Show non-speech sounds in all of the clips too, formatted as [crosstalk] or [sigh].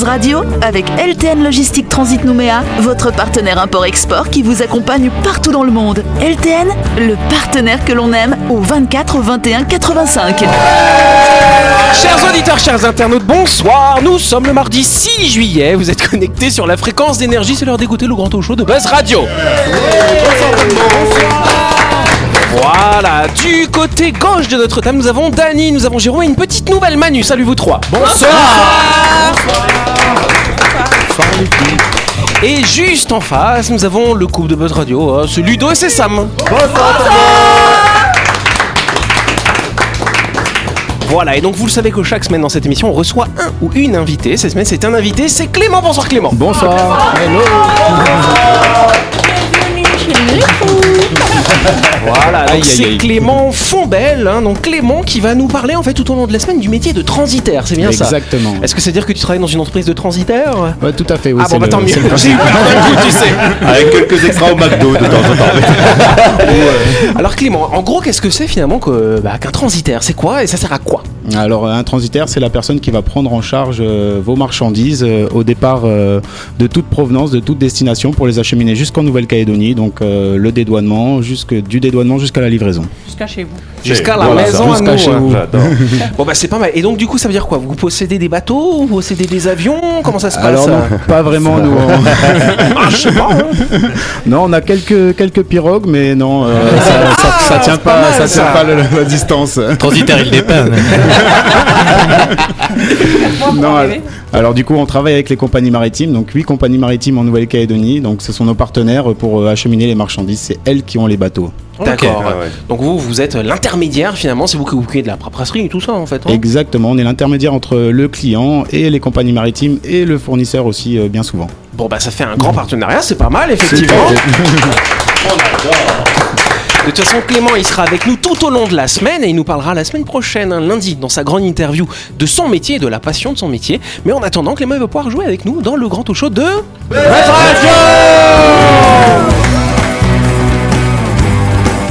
Buzz Radio avec LTN Logistique Transit Nouméa, votre partenaire import-export qui vous accompagne partout dans le monde. LTN, le partenaire que l'on aime au 24 21 85. Chers auditeurs, chers internautes, bonsoir. Nous sommes le mardi 6 juillet. Vous êtes connectés sur la fréquence d'énergie. C'est l'heure d'écouter le grand show de Buzz Radio. Voilà, du côté gauche de notre table, nous avons Dany, nous avons Jérôme et une petite nouvelle Manu. Salut vous trois. Bonsoir. Et juste en face, nous avons le couple de Buzz Radio, hein, c'est Ludo et c'est Sam. Voilà, et donc vous le savez que chaque semaine dans cette émission, on reçoit un ou une invitée. Cette semaine, c'est un invité, c'est Clément. Bonsoir Clément. Bonsoir. Voilà, donc c'est. Clément Fombelle, hein, donc Clément qui va nous parler en fait tout au long de la semaine du métier de transitaire, c'est bien ça Exactement. Est-ce que c'est dire que tu travailles dans une entreprise de transitaire Ouais, tout à fait, oui. Ah c'est bon, bah le- tant mieux, tu sais. Avec quelques extras au McDo de temps en temps. [laughs] Alors Clément, en gros, qu'est-ce que c'est finalement que, bah, qu'un transitaire? C'est quoi et ça sert à quoi? Alors, un transitaire, c'est la personne qui va prendre en charge euh, vos marchandises euh, au départ euh, de toute provenance, de toute destination pour les acheminer jusqu'en Nouvelle-Calédonie. Donc, euh, le dédouanement, jusque, du dédouanement jusqu'à la livraison. Jusqu'à chez vous. Jusqu'à la Voilà, maison à jusqu'à nous, chez hein. vous. [laughs] Bon bah c'est pas mal. Et donc du coup ça veut dire quoi? Vous possédez des bateaux? Vous possédez des avions? Comment ça se passe? Alors, non, pas vraiment, nous. on- [laughs] Ah, je sais pas. non, on a quelques, quelques pirogues, mais non, euh, ça, ça, ça tient pas pas, mal, ça ça. tient pas la, la distance. Transitaire, il dépanne. [laughs] Non, alors, alors du coup, on travaille avec les compagnies maritimes, donc huit compagnies maritimes en Nouvelle-Calédonie. Donc, ce sont nos partenaires pour euh, acheminer les marchandises. C'est elles qui ont les bateaux. D'accord. Ah ouais. Donc vous, vous êtes l'intermédiaire finalement, c'est vous qui vous occupez de la paperasserie et tout ça en fait. hein Exactement, on est l'intermédiaire entre le client et les compagnies maritimes et le fournisseur aussi euh, bien souvent. Bon bah ça fait un grand partenariat, c'est pas mal effectivement. [laughs] De toute façon, Clément, il sera avec nous tout au long de la semaine et il nous parlera la semaine prochaine, un lundi, dans sa grande interview de son métier et de la passion de son métier. Mais en attendant, Clément il va pouvoir jouer avec nous dans le grand talk show de...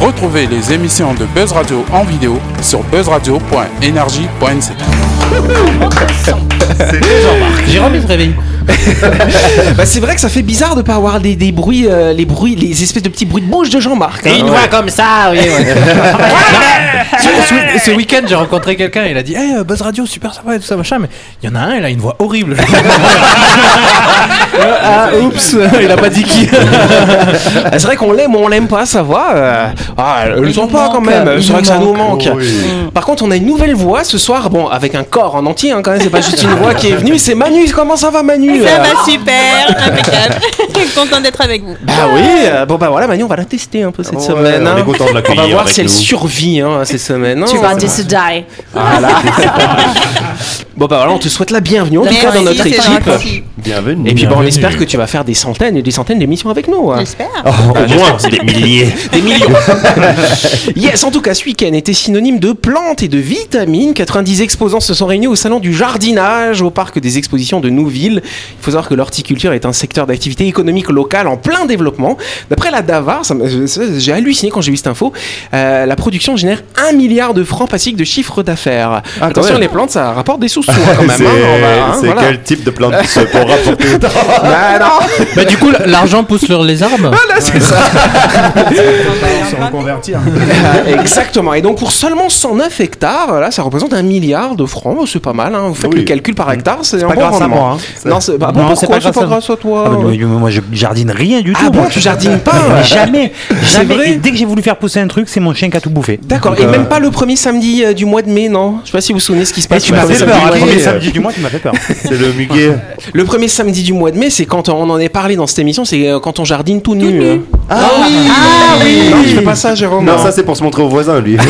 Retrouvez les émissions de Buzz Radio en vidéo sur buzzradio.energie.nc. Jérôme, il se réveille. Bah, c'est vrai que ça fait bizarre de pas avoir des, des bruits, euh, les bruits, les espèces de petits bruits de bouche de Jean-Marc. hein. Et une voix comme ça, oui. ouais. ce ce- ce week-end, j'ai rencontré quelqu'un, il a dit Hey, euh, Buzz Radio, super sympa et tout ça, machin, mais il y en a un, il a une voix horrible. [laughs] Ah, oups, [laughs] il a pas dit qui. Ah, c'est vrai qu'on l'aime ou on l'aime pas sa voix. euh, Ah, elle le sent pas quand même. C'est vrai que ça nous manque. Par contre, on a une nouvelle voix ce soir. Bon, avec un corps en entier, hein, quand même. C'est pas juste une voix qui est venue. C'est Manu. Comment ça va, Manu? Ça Euh, va super, [laughs] impeccable. Content d'être avec vous. Bah oui. euh, Bon bah voilà, Manu, on va la tester un peu cette Ouais, semaine. on hein. est content de On va l'accueillir voir avec si elle nous. survit hein, cette semaine. Tu hein. vas just die. [laughs] Bon bah voilà, on te souhaite la bienvenue en tout cas dans notre Merci, c'est équipe. gentil. Bienvenue. Et puis bon, on espère que tu vas faire des centaines et des centaines d'émissions avec nous. hein. J'espère. Oh, au moins, c'est des milliers. [laughs] Des millions. yes, en tout cas, ce week-end était synonyme de plantes et de vitamines. 90 exposants se sont réunis au salon du jardinage au parc des expositions de Nouville. Il faut savoir que l'horticulture est un secteur d'activité économique local en plein développement. D'après la ça- j'ai halluciné quand j'ai vu cette info, euh, la production génère 1 milliard de francs passiques de chiffre d'affaires. quand Attention, les plantes, ça rapporte des sous-sous [laughs] hein, quand même. C'est hein, hein, c'est voilà. quel type de plante ça pour rapporter [laughs] Bah, non. bah, du coup, l'argent pousse sur les arbres. Voilà, c'est ça. [laughs] Se reconvertir. Exactement. Et donc pour seulement 109 hectares, là, ça représente un milliard de francs. Oh, C'est pas mal. hein. Vous faites Oui. le calcul par hectare, c'est un pas bon rendement. moi, hein. Non, c'est bah, Non, c'est pas grâce à- grâce à toi. Ah bah, moi, moi, je jardine rien du tout. Ah bon, moi. tu jardines pas [laughs] Mais jamais, jamais. vrai Et dès que j'ai voulu faire pousser un truc, c'est mon chien qui a tout bouffé. D'accord. Et euh, même pas le premier samedi euh, du mois de mai, non? Je sais pas si vous vous souvenez ce qui se Et passe. tu le m'as premier fait samedi peur. du Le mois de premier mai. samedi du mois, tu m'as fait peur. [laughs] C'est le muguet. Le premier samedi du mois de mai, c'est quand on en est parlé dans cette émission, c'est euh, quand on jardine tout nu. Euh. Ah oui Non, tu fais pas ça, Jérôme. Non, ça c'est pour se montrer aux voisins, lui. [laughs]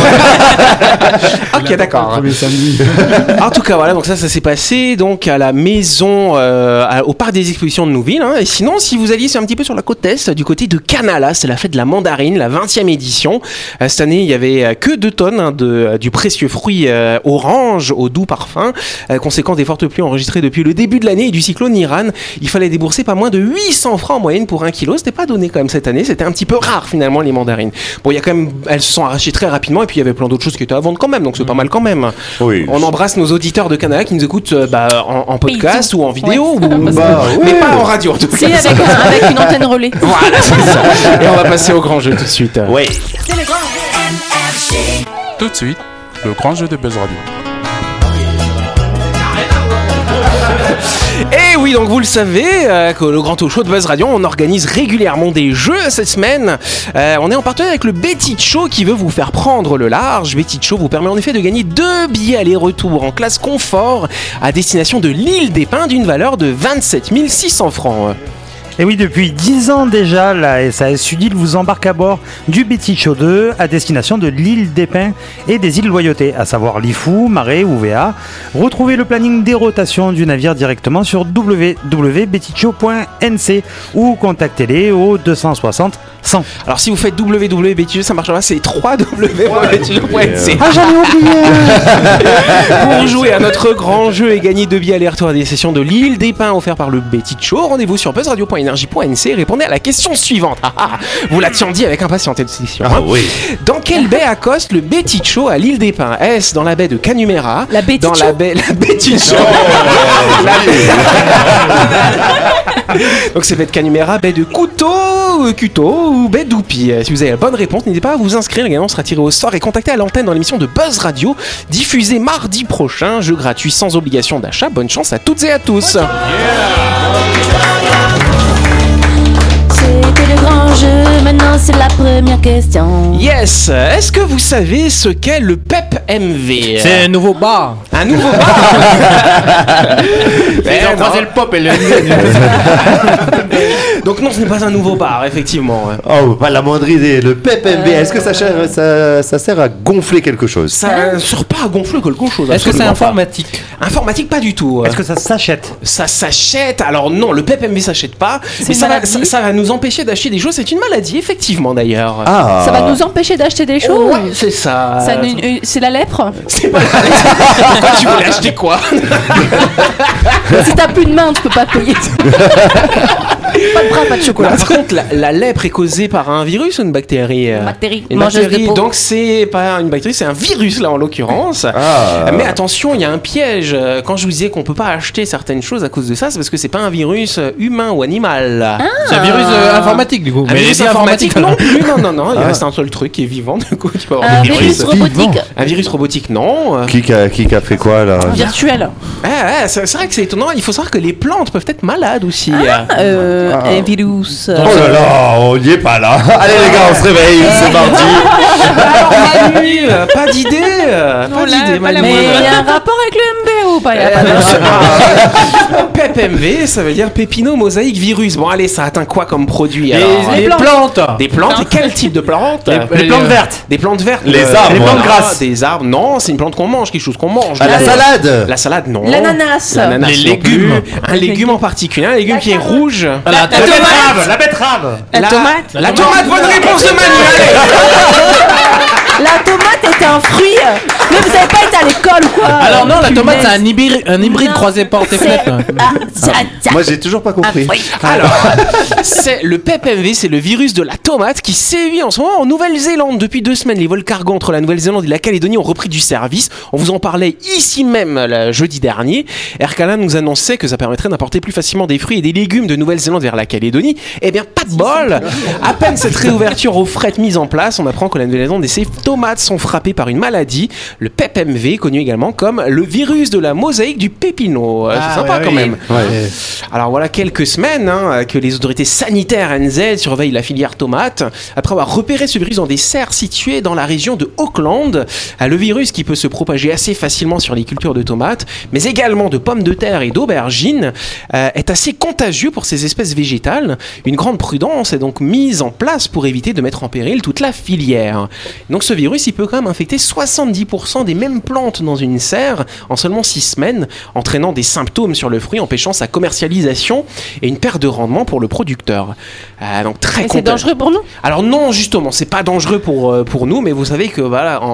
Ok, d'accord. Premier samedi. [laughs] En tout cas, voilà, donc ça, ça s'est passé donc à la maison, euh, à- au parc des expositions de Nouville. hein. Et sinon, si vous alliez sur un petit peu sur la côte est, du côté de Canala, c'est la fête de la mandarine, la 20e édition. Euh, cette année, il y avait euh, que 2 tonnes hein, de, euh, du précieux fruit euh, orange au doux parfum. Euh, conséquence des fortes pluies enregistrées depuis le début de l'année et du cyclone Iran, il fallait débourser pas moins de 800 francs en moyenne pour un kilo. C'était pas donné quand même cette année. C'était un petit peu rare finalement les mandarines. Bon, il y a quand même, elles se sont arrachées très rapidement et puis il y avait plein d'autres choses qui étaient à vendre quand même, donc c'est pas mal quand même. Oui. On embrasse nos auditeurs de Canada qui nous écoutent euh, bah, en, en podcast ou en vidéo, ou- [laughs] Bah, mais ouais. pas en radio en tout Si, cas. avec, un- avec une [laughs] antenne relais. Voilà, c'est ça. Et on va passer au grand jeu tout de suite. Ouais. Tout de suite, le grand jeu de Buzz Radio. Et oui, donc vous le savez, euh, que le Grand Show de Buzz Radio, on organise régulièrement des jeux cette semaine. Euh, on est en partenariat avec le Betty Show qui veut vous faire prendre le large. Betty Show vous permet en effet de gagner deux billets aller-retour en classe confort à destination de l'île des Pins d'une valeur de 27 600 francs. Et oui, depuis 10 ans déjà, la SAS Sudil vous embarque à bord du Betty Show 2 à destination de l'île des Pins et des îles Loyauté, à savoir Lifou, Marais ou VA. Retrouvez le planning des rotations du navire directement sur www.bettycho.nc ou contactez-les au 260 100. Alors si vous faites www, ça marche pas, c'est www.betty.nc. Ah, j'en ai oublié [laughs] Pour jouer à notre grand jeu et gagner deux billets aller-retour à des sessions de l'île des Pins offerts par le Betty Show, rendez-vous sur buzzradio.energie.nc et répondez à la question suivante. Ah, ah, vous l'attendiez avec impatience. Ah hein. oui. Dans quelle baie accoste le Betty Show à l'île des Pins? Est-ce dans la baie de Canumera? La Betty Dans la Show baie la. [laughs] La baie- [laughs] Donc c'est baie de Canumera, baie de Couteau, euh, Cuto ou baie d'Oupi. Euh, Si vous avez la bonne réponse, n'hésitez pas à vous inscrire. Le gagnant sera tiré au sort et contacté à l'antenne dans l'émission de Buzz Radio, diffusée mardi prochain. Jeu gratuit sans obligation d'achat. Bonne chance à toutes et à tous. C'était le grand jeu, maintenant c'est la première question. Yes Est-ce que vous savez ce qu'est le PEP MV C'est un nouveau bar. un nouveau bar? [laughs] Ils ont Eh croisé non. le pop et le [laughs] Donc non, ce n'est pas un nouveau bar, effectivement. Oh, pas la moindre idée. Le PEPMV, est-ce que ça, sert- ça, ça sert à gonfler quelque chose? Ça ne sert pas à gonfler quelque chose. Est-ce que c'est informatique? Informatique, pas du tout. Est-ce que ça s'achète? Ça s'achète. Alors non, le PEPMV s'achète pas. Mais ça va, ça va nous empêcher d'acheter des choses. C'est une maladie, effectivement, d'ailleurs. Ah Ça va nous empêcher d'acheter des choses. Ouais, c'est ça. Euh, C'est la lèpre C'est pas Pourquoi [laughs] tu voulais acheter quoi? [laughs] Si t'as plus de main, tu peux pas payer. [laughs] pas de bras, pas de Non, chocolat. Par contre, la, la lèpre est causée par un virus ou une bactérie euh Bactérie, Une mangeuse de bactérie. peau. Donc c'est pas une bactérie, c'est un virus là en l'occurrence. Ah. Mais attention, il y a un piège. Quand je vous disais qu'on peut pas acheter certaines choses à cause de ça, c'est parce que c'est pas un virus euh, humain ou animal. C'est un virus euh, informatique du coup. Un Mais virus est informatique non plus, non, non, non. Il Ah. reste un seul truc qui est vivant, du coup, tu peux avoir Un virus robotique Un virus robotique, non. Qui a, qui a fait quoi là? Virtuel. ouais, c'est c'est vrai que c'est étonnant. Il faut savoir que les plantes peuvent être malades aussi. Euh, Ah. Un virus. Oh là là, on n'y est pas là. [laughs] Allez les gars, on se réveille, c'est mardi. [laughs] Alors, Manu, euh, pas d'idée. euh, Non, Pas d'idée. Mais il y a un rapport avec le MB ou pas Il y a pas de- PEPMV, ça veut dire pépino mosaïque virus. Bon, allez, ça atteint quoi comme produit alors Les, les plantes. Des plantes Et quel type de plantes Les- les plantes vertes. Des plantes vertes Les euh, arbres. Des plantes Ah, grasses. Des arbres. Non, c'est une plante qu'on mange, quelque chose qu'on mange. La Euh, salade La salade, non. L'ananas. L'ananas Les légumes. Un légume en particulier, un légume qui est rouge. La, La tomate. La betterave La tomate. La tomate, bonne réponse de Manu. allez. La tomate est un fruit. Mais vous avez pas été à l'école ou quoi Alors non, la tomate c'est un hybride, un hybride croisé porte et fenêtre. Ah. Moi j'ai toujours pas compris. Un fruit. Alors, c'est le PEPMV, c'est le virus de la tomate qui sévit en ce moment en Nouvelle-Zélande. Depuis deux semaines, les vols cargo entre la Nouvelle-Zélande et la Calédonie ont repris du service. On vous en parlait ici même le jeudi dernier. Air Canada nous annonçait que ça permettrait d'importer plus facilement des fruits et des légumes de Nouvelle-Zélande vers la Calédonie. Eh bien, pas de bol À peine cette réouverture aux fret mise en place, on apprend que la Nouvelle-Zélande et ses tomates sont frappées par une maladie, le PEPMV, connu également comme le virus de la mosaïque du pépino. Euh, c'est sympa quand même. Alors voilà quelques semaines hein, que les autorités sanitaires NZ surveillent la filière tomate après avoir repéré ce virus dans des serres situées dans la région de Auckland. Euh, Le virus qui peut se propager assez facilement sur les cultures de tomates, mais également de pommes de terre et d'aubergines, euh, est assez contagieux pour ces espèces végétales. Une grande prudence est donc mise en place pour éviter de mettre en péril toute la filière. Donc ce virus, il peut quand même infecter 70% 50% des mêmes plantes dans une serre en seulement 6 semaines, entraînant des symptômes sur le fruit, empêchant sa commercialisation et une perte de rendement pour le producteur. Euh, donc très c'est dangereux pour nous? Alors non, justement, c'est pas dangereux pour, euh, pour nous, mais vous savez que voilà, en,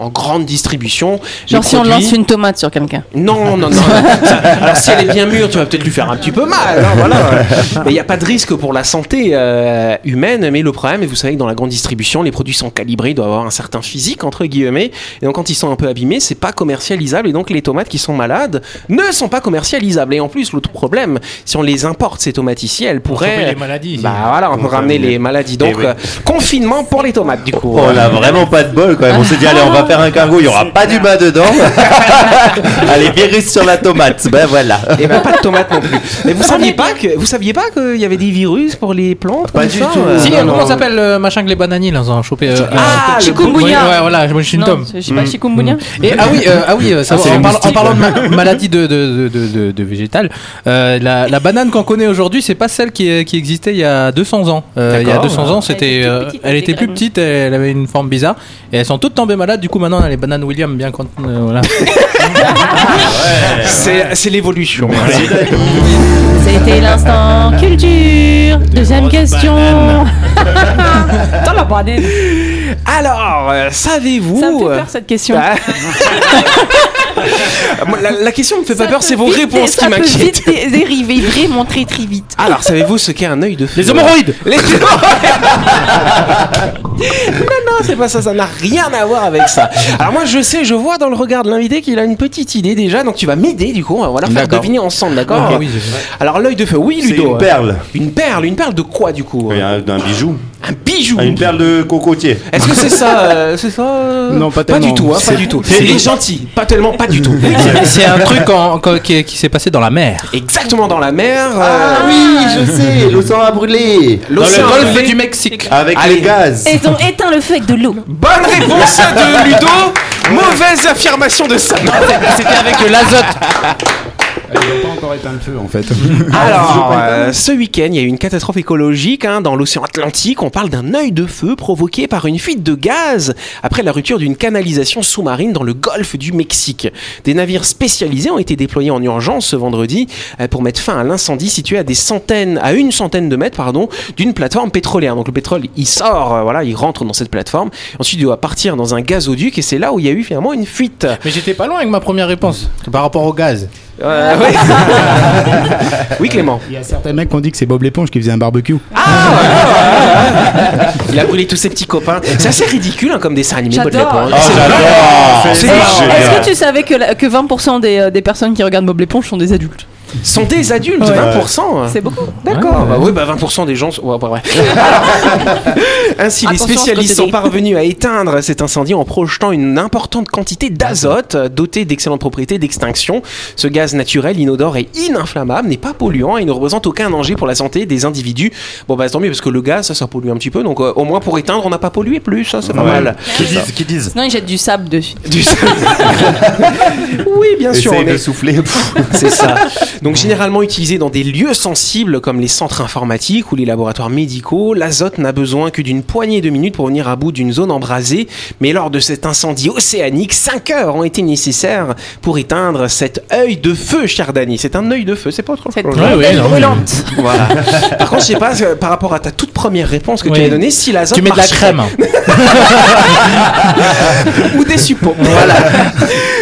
en- en grande distribution, Genre si on lance une tomate sur quelqu'un. non, non, non. Ça- alors si elle est bien mûre, tu vas peut-être lui faire un petit peu mal. hein, voilà. Mais il n'y a pas de risque pour la santé euh, humaine. Mais le problème, et vous savez que dans la grande distribution, les produits sont calibrés, ils doivent avoir un certain physique entre guillemets. Et donc quand ils sont un peu abîmés, c'est pas commercialisable. Et donc les tomates qui sont malades ne sont pas commercialisables. Et en plus, l'autre problème, si on les importe ces tomates ici, elles pourraient. les maladies. Bah voilà, on peut ramener les maladies. Donc Eh oui. euh, confinement pour les tomates du coup. On a vraiment pas de bol quand même. On s'est dit, allez, on va faire un cargo, il y aura pas d'humain dedans. [laughs] allez, virus sur la tomate. Ben voilà. Et ben pas de tomates non plus. Mais vous saviez pas que vous saviez pas qu'il y avait des virus pour les plantes Pas du ça, tout. euh, Si, non, comment s'appelle le machin que les bananiers là, ils ont chopé euh, Ah, euh, le chikungunya. Ouais, ouais, voilà, je suis une tome. je sais pas, chikungunya Et ah oui, euh, ah oui, euh, ça, c'est en, parlant, en moustiques, parlant de ma- maladie de, de, de, de, de végétales, euh, la, la banane qu'on connaît aujourd'hui, c'est pas celle qui, qui existait il y a 200 ans. Euh, il y a D'accord. 200 ans, c'était, Elle était euh, petite, elle plus petite, elle avait une forme bizarre, et elles sont toutes tombées malades. Du coup, maintenant, on a les bananes William bien quand, euh, voilà. [laughs] C'est c'est l'évolution. C'était l'instant culture. Deuxième question. [laughs] Dans la banane. Alors, euh, savez-vous Ça me fait euh, peur cette question. ah. [laughs] [laughs] La, la question me fait pas peur, c'est vos réponses qui Ça peut m'inquiètent. vite dé- dériver vraiment très très vite. Alors, savez-vous ce qu'est un œil de feu Les hémorroïdes Les [laughs] hémorroïdes Non, non, c'est pas ça, ça n'a rien à voir avec ça. Alors moi, je sais, je vois dans le regard de l'invité qu'il a une petite idée déjà, donc tu vas m'aider du coup, on va voilà, faire deviner ensemble, d'accord. Alors l'œil de feu, oui C'est Ludo. une perle. Une perle, une perle de quoi du coup Oui, un, un bijou. Un bijou Ah, Une perle de cocotier. Est-ce que c'est ça euh, C'est ça? Euh Non, pas Pas tellement. du tout, hein, pas C'est- du tout. c'est- Il est gentil, pas tellement, pas du tout. C'est un truc en- en- qui, qui s'est passé dans la mer. Exactement dans la mer. euh, Ah oui, je sais, [laughs] l'océan a brûlé. L'océan Dans le golfe du Mexique. Avec Allez. les gaz. Et ils ont éteint le feu avec de l'eau. Bonne réponse de Ludo. Mauvaise affirmation de Sam. C'était avec de l'azote. [laughs] Ils n'ont pas encore éteint le feu en fait. [laughs] Alors, euh, ce week-end, il y a eu une catastrophe écologique hein, dans l'océan Atlantique. On parle d'un œil de feu provoqué par une fuite de gaz après la rupture d'une canalisation sous-marine dans le golfe du Mexique. Des navires spécialisés ont été déployés en urgence ce vendredi euh, pour mettre fin à l'incendie situé à des centaines, à une centaine de mètres, pardon, d'une plateforme pétrolière. Donc le pétrole, il sort, euh, voilà, il rentre dans cette plateforme. Ensuite, il doit partir dans un gazoduc et c'est là où il y a eu finalement une fuite. Mais j'étais pas loin avec ma première réponse par rapport au gaz. Euh, ouais. [laughs] oui, Clément. Il y a certains mecs qui ont dit que c'est Bob l'éponge qui faisait un barbecue. Il a brûlé tous ses petits copains. C'est assez ridicule hein, comme dessin animé. Bob l'éponge. Oh. Est-ce que tu savais que, la- que 20% des, euh, des personnes qui regardent Bob l'éponge sont des adultes? Sont des adultes, Ouais. 20%. C'est beaucoup. D'accord, bah oui, bah 20% des gens sont. ouais, bah, ouais. [laughs] Ainsi, les spécialistes sont parvenus à éteindre cet incendie en projetant une importante quantité d'azote, doté d'excellentes propriétés d'extinction. Ce gaz naturel, inodore et ininflammable, n'est pas polluant et ne représente aucun danger pour la santé des individus. Bon, bah tant mieux, parce que le gaz, ça, ça pollue un petit peu. Donc, euh, au moins, pour éteindre, on n'a pas pollué plus, ça, c'est pas Ouais. mal. Qui disent, qui disent. Sinon, ils jettent du sable dessus. Du- [laughs] oui, bien sûr. Essaye on de est- souffler. [laughs] C'est ça. Donc généralement utilisé dans des lieux sensibles comme les centres informatiques ou les laboratoires médicaux, l'azote n'a besoin que d'une poignée de minutes pour venir à bout d'une zone embrasée. Mais lors de cet incendie océanique, 5 heures ont été nécessaires pour éteindre cet œil de feu, cher Dany. C'est un œil de feu, c'est pas autre Cette chose. Ouais, ouais, non, mais- brûlante. Voilà. [laughs] Par contre, je sais pas, euh, par rapport à ta toute première réponse que tu Oui. as donnée, si l'azote Tu mets de la crème. [laughs] ou des suppôts. Voilà.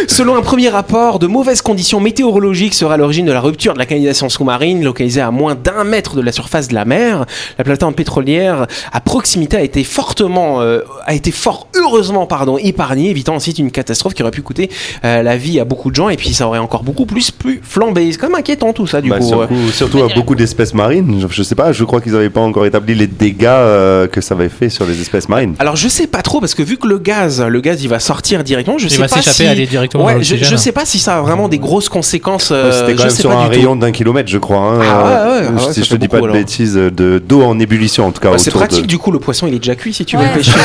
Selon un premier rapport, de mauvaises conditions météorologiques seraient à l'origine de la rupture de la canalisation sous-marine localisée à moins d'un mètre de la surface de la mer. La plateforme pétrolière à proximité a été fortement, euh, a été fort heureusement pardon épargnée, évitant ensuite une catastrophe qui aurait pu coûter euh, la vie à beaucoup de gens et puis ça aurait encore beaucoup plus plus flambé. C'est quand même inquiétant tout ça du Bah, coup. surtout, surtout à beaucoup d'espèces marines. Je, je sais pas, je crois qu'ils n'avaient pas encore établi les dégâts euh, que ça avait fait sur les espèces marines. Alors je sais pas trop parce que vu que le gaz, le gaz il va sortir directement, je Il sais va pas s'échapper, si aller directement Ouais, je, je sais pas si ça a vraiment des grosses conséquences. euh, C'était quand je même sais sur pas un du rayon d'un kilomètre, je crois. hein, Ah ouais, ouais, ah ouais, si je te dis pas de alors. bêtises, de d'eau en ébullition en tout cas. Ouais, c'est pratique de... du coup le poisson il est déjà cuit si tu veux Ouais. le pêcher. [laughs]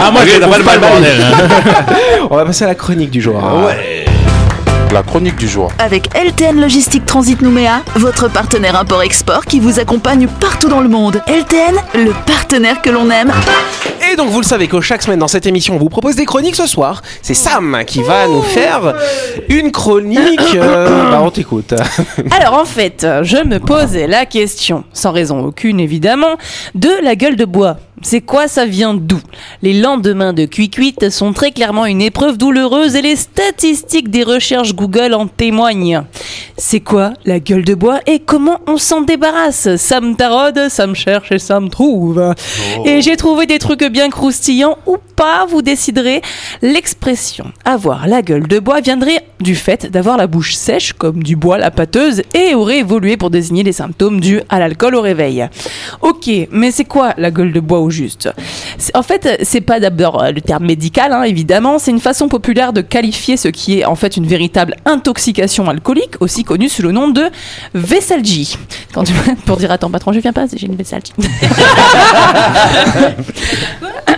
Ah, moi, pas le bordel. [laughs] On va passer à la chronique du jour. hein. La chronique du jour. Avec LTN Logistique Transit Nouméa, votre partenaire import-export qui vous accompagne partout dans le monde. LTN, le partenaire que l'on aime. Et donc vous le savez que chaque semaine dans cette émission on vous propose des chroniques ce soir. C'est Sam qui va nous faire une chronique. [coughs] euh, bah on t'écoute. [laughs] Alors en fait, je me posais la question, sans raison aucune évidemment, de la gueule de bois. C'est quoi, ça vient d'où? Les lendemains de cuit-cuite sont très clairement une épreuve douloureuse et les statistiques des recherches Google en témoignent. C'est quoi la gueule de bois et comment on s'en débarrasse? Ça me taraude, ça me cherche et ça me trouve. Et j'ai trouvé des trucs bien croustillants ou pas, vous déciderez. L'expression avoir la gueule de bois viendrait du fait d'avoir la bouche sèche comme du bois la pâteuse et aurait évolué pour désigner les symptômes dus à l'alcool au réveil. Ok, mais c'est quoi la gueule de bois au juste En fait, c'est pas d'abord euh, le terme médical, hein, évidemment, c'est une façon populaire de qualifier ce qui est en fait une véritable intoxication alcoolique, aussi connue sous le nom de vessalgie. Quand tu- pour dire à ton patron, je viens pas, j'ai une vessalgie. [laughs]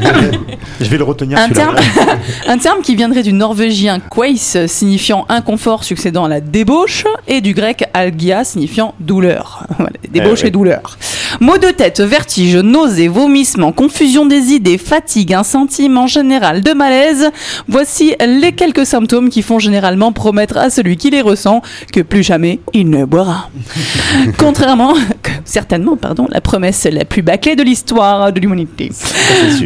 [laughs] Je vais le retenir Un terme, [laughs] un terme qui viendrait du norvégien queis, signifiant inconfort succédant à la débauche, et du grec algia, signifiant douleur. [laughs] Voilà, débauche Eh oui. et douleur. Maux de tête, vertige, nausées, vomissements, confusion des idées, fatigue, un sentiment général de malaise. Voici les quelques symptômes qui font généralement promettre à celui qui les ressent que plus jamais il ne boira. [laughs] Contrairement, certainement, pardon, la promesse la plus bâclée de l'histoire de l'humanité.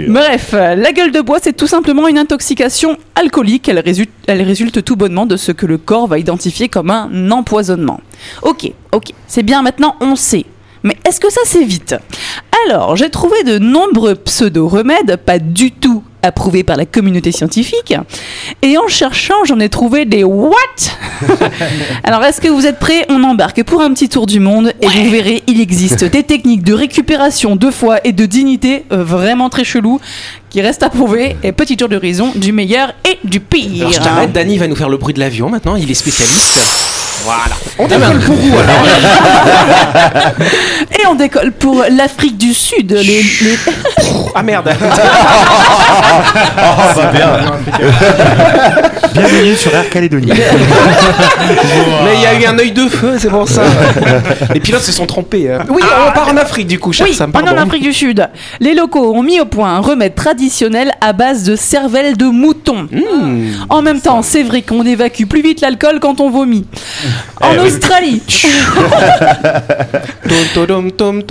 Bref, la gueule de bois, c'est tout simplement une intoxication alcoolique. Elle résulte, elle résulte tout bonnement de ce que le corps va identifier comme un empoisonnement. Ok, ok, c'est bien maintenant, on sait. Mais est-ce que ça s'évite Alors, j'ai trouvé de nombreux pseudo-remèdes, pas du tout approuvés par la communauté scientifique. Et en cherchant, j'en ai trouvé des what? [laughs] Alors, est-ce que vous êtes prêts? On embarque pour un petit tour du monde et vous verrez, il existe des techniques de récupération de foi et de dignité euh, vraiment très cheloues qui restent à prouver. Et petit tour d'horizon du meilleur et du pire. Alors je t'arrête, Dany va nous faire le bruit de l'avion maintenant, il est spécialiste. Voilà. On démarre pour vous alors. Et on décolle pour l'Afrique du Sud. Les, les- Ah merde. [laughs] Oh, va bien. Bienvenue sur Air Calédonie. [laughs] Mais il y a eu un œil de feu, c'est pour ça. [laughs] Les pilotes se sont trompés. hein. Oui, on part en Afrique du coup, cher Oui, Sam, on en. Afrique du Sud. Les locaux ont mis au point un remède traditionnel à base de cervelle de mouton. Mmh. En même temps, c'est vrai qu'on évacue plus vite l'alcool quand on vomit. En. Australie, [laughs]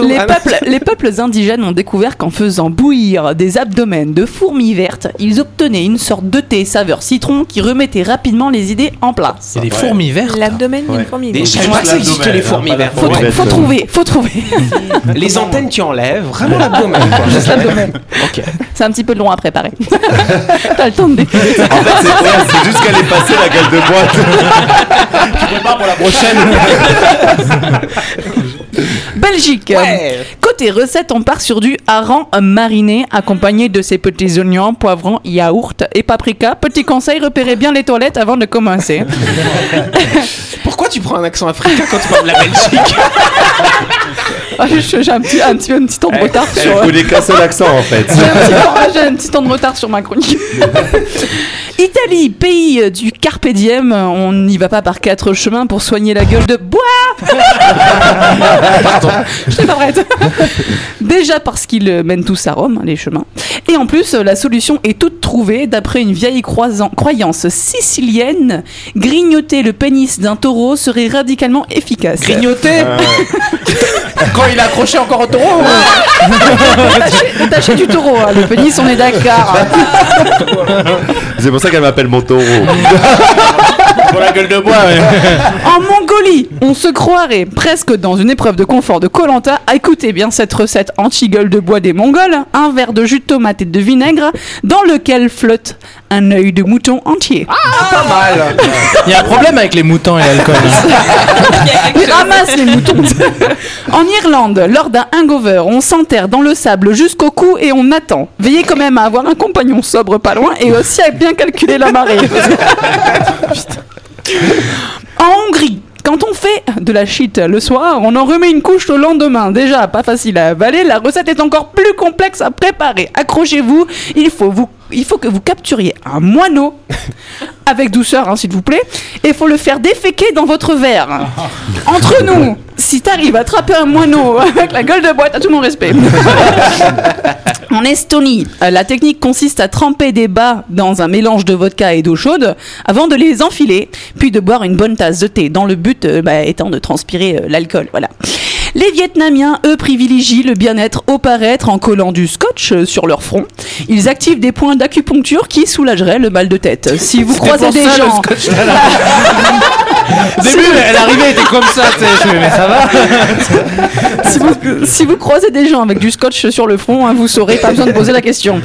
les peuples, les peuples indigènes ont découvert qu'en faisant bouillir des abdomens de fourmis vertes, ils obtenaient une sorte de thé saveur citron qui remettait rapidement les idées en place. A des fourmis vertes. L'abdomen d'une fourmi. Des- verte. Je pas que ça les fourmis vertes. Faut, faut trouver, faut trouver. [laughs] Les antennes tu enlèves, vraiment l'abdomen. Juste l'abdomen. Ok. C'est un petit peu long à préparer. [laughs] T'as le temps de découvrir. En fait, c'est c'est juste qu'elle est passée la gueule de bois. Pour la prochaine. [laughs] Belgique. Ouais. Côté recette, on part sur du hareng mariné accompagné de ses petits oignons, poivrons, yaourt et paprika. Petit conseil, repérez bien les toilettes avant de commencer. [laughs] Pourquoi tu prends un accent africain quand tu parles de la Belgique? [laughs] Ah, je- J'ai un petit, un, petit, un petit temps de retard Elle sur. voulait qu'un seul accent en fait. [laughs] J'ai un, petit un petit temps de retard sur ma chronique. [laughs] Italie, pays euh, du Carpe Diem, on n'y va pas par quatre chemins pour soigner la gueule de bois. [laughs] Pardon, je n'étais pas prête. Déjà parce qu'ils euh, mènent tous à Rome, les chemins. Et en plus, euh, la solution est toute trouvée d'après une vieille croyance sicilienne. Grignoter le pénis d'un taureau serait radicalement efficace. Grignoter Il est accroché encore au taureau Détaché- Détaché du taureau, hein, le pénis, on est d'accord. C'est pour ça qu'elle m'appelle mon taureau. [laughs] Pour la gueule de bois, [laughs] En Mongolie, on se croirait presque dans une épreuve de confort de Colanta. Écoutez bien cette recette anti-gueule de bois des Mongols un verre de jus de tomate et de vinaigre dans lequel flotte un œil de mouton entier. Pas mal Il y a un problème avec les moutons et l'alcool. hein. [laughs] Ils [laughs] ramassent les moutons. en Irlande, lors d'un hangover, on s'enterre dans le sable jusqu'au cou et on attend. Veillez quand même à avoir un compagnon sobre pas loin et aussi à bien calculer la marée. En Hongrie, quand on fait de la shit le soir, on en remet une couche le lendemain. Déjà, pas facile à avaler, la recette est encore plus complexe à préparer. Accrochez-vous, il faut vous il faut que vous capturiez un moineau [laughs] avec douceur, hein, s'il vous plaît, et il faut le faire déféquer dans votre verre. Entre [laughs] nous, si t'arrives à attraper un moineau [laughs] avec la gueule de boîte, à tout mon respect. En Estonie, euh, la technique consiste à tremper des bas dans un mélange de vodka et d'eau chaude avant de les enfiler, puis de boire une bonne tasse de thé, dans le but euh, bah, étant de transpirer euh, l'alcool. Voilà. Les Vietnamiens, eux, privilégient le bien-être au paraître en collant du scotch euh, sur leur front. Ils activent des points d'acupuncture qui soulageraient le mal de tête. Si vous croisez des ça, gens... [laughs] [laughs] Au début, elle arrivait, elle était comme ça, tu sais. Je fais, mais ça va [laughs] si, vous, si vous croisez des gens avec du scotch sur le front, hein, vous saurez, pas besoin de poser la question.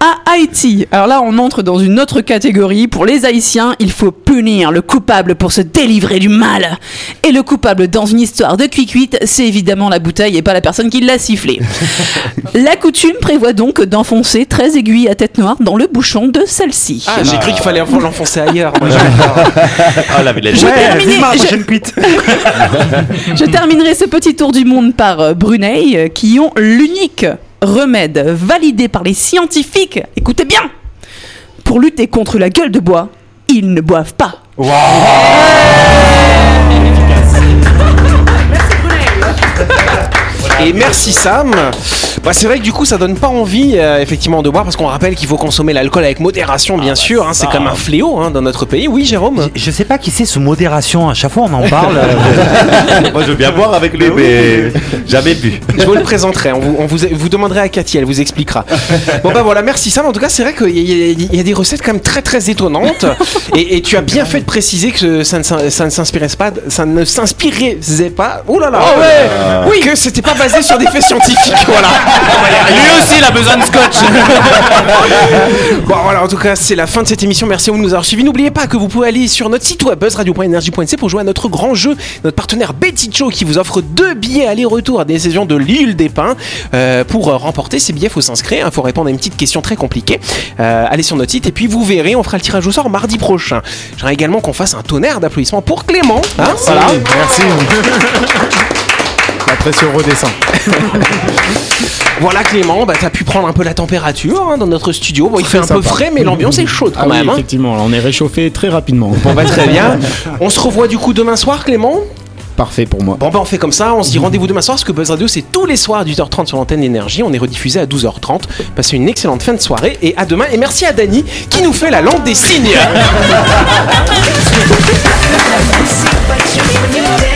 À Haïti, alors là, on entre dans une autre catégorie. Pour les Haïtiens, il faut punir le coupable pour se délivrer du mal. Et le coupable dans une histoire de cuit-cuite, c'est évidemment la bouteille et pas la personne qui l'a sifflé. [laughs] La coutume prévoit donc d'enfoncer 13 aiguilles à tête noire dans le bouchon de celle-ci. Ah, j'ai cru qu'il fallait l'enfoncer ailleurs. Moi, Oh la village. Je, la je- [laughs] je terminerai ce petit tour du monde par euh, Brunei, euh, qui ont l'unique remède validé par les scientifiques. Écoutez bien Pour lutter contre la gueule de bois, ils ne boivent pas. Et merci Sam. Bah, c'est vrai que du coup ça donne pas envie euh, effectivement de boire parce qu'on rappelle qu'il faut consommer l'alcool avec modération bien sûr. hein, c'est comme un fléau hein, dans notre pays. Oui Jérôme. Je sais pas qui c'est sous modération. À chaque fois, on en parle. euh, [laughs] Moi je veux bien boire avec lui, mais jamais bu. Je vous le présenterai. On vous, on vous, vous demanderai à Cathy, elle vous expliquera. Bon bah voilà, merci Sam. En tout cas, c'est vrai qu'il y, a- il y a des recettes quand même très très étonnantes. Et, et tu as bien fait de préciser que ça ne, ça ne s'inspirait pas, ça ne s'inspirait pas. Oh là là. Oui. Que c'était pas basé sur des faits scientifiques. Voilà. Lui aussi, il a besoin de scotch [laughs] Bon voilà, en tout cas, c'est la fin de cette émission. Merci de nous avoir suivis. N'oubliez pas que vous pouvez aller sur notre site web buzzradio.energie.nc pour jouer à notre grand jeu, notre partenaire Betty Cho qui vous offre deux billets aller-retour à des saisons de l'île des Pins. Euh, pour euh, remporter ces billets, il faut s'inscrire. Il faut répondre à une petite question très compliquée. Euh, allez sur notre site et puis vous verrez, on fera le tirage au sort mardi prochain. J'aimerais également qu'on fasse un tonnerre d'applaudissements pour Clément. hein, voilà. Merci. [laughs] La pression redescend. [laughs] Voilà Clément, bah, t'as pu prendre un peu la température hein, dans notre studio. Bon, il fait un peu frais, mais l'ambiance est chaude quand Ah oui, même. hein. effectivement, on est réchauffé très rapidement. Bon bah très bien. [laughs] On se revoit du coup demain soir Clément? Parfait pour moi. Bon bah on fait comme ça, on se dit rendez-vous demain soir parce que Buzz Radio c'est tous les soirs à 18h30 sur l'antenne d'énergie, on est rediffusé à 12h30. Passez une excellente fin de soirée et à demain et merci à Dany qui nous fait la langue des signes. [laughs]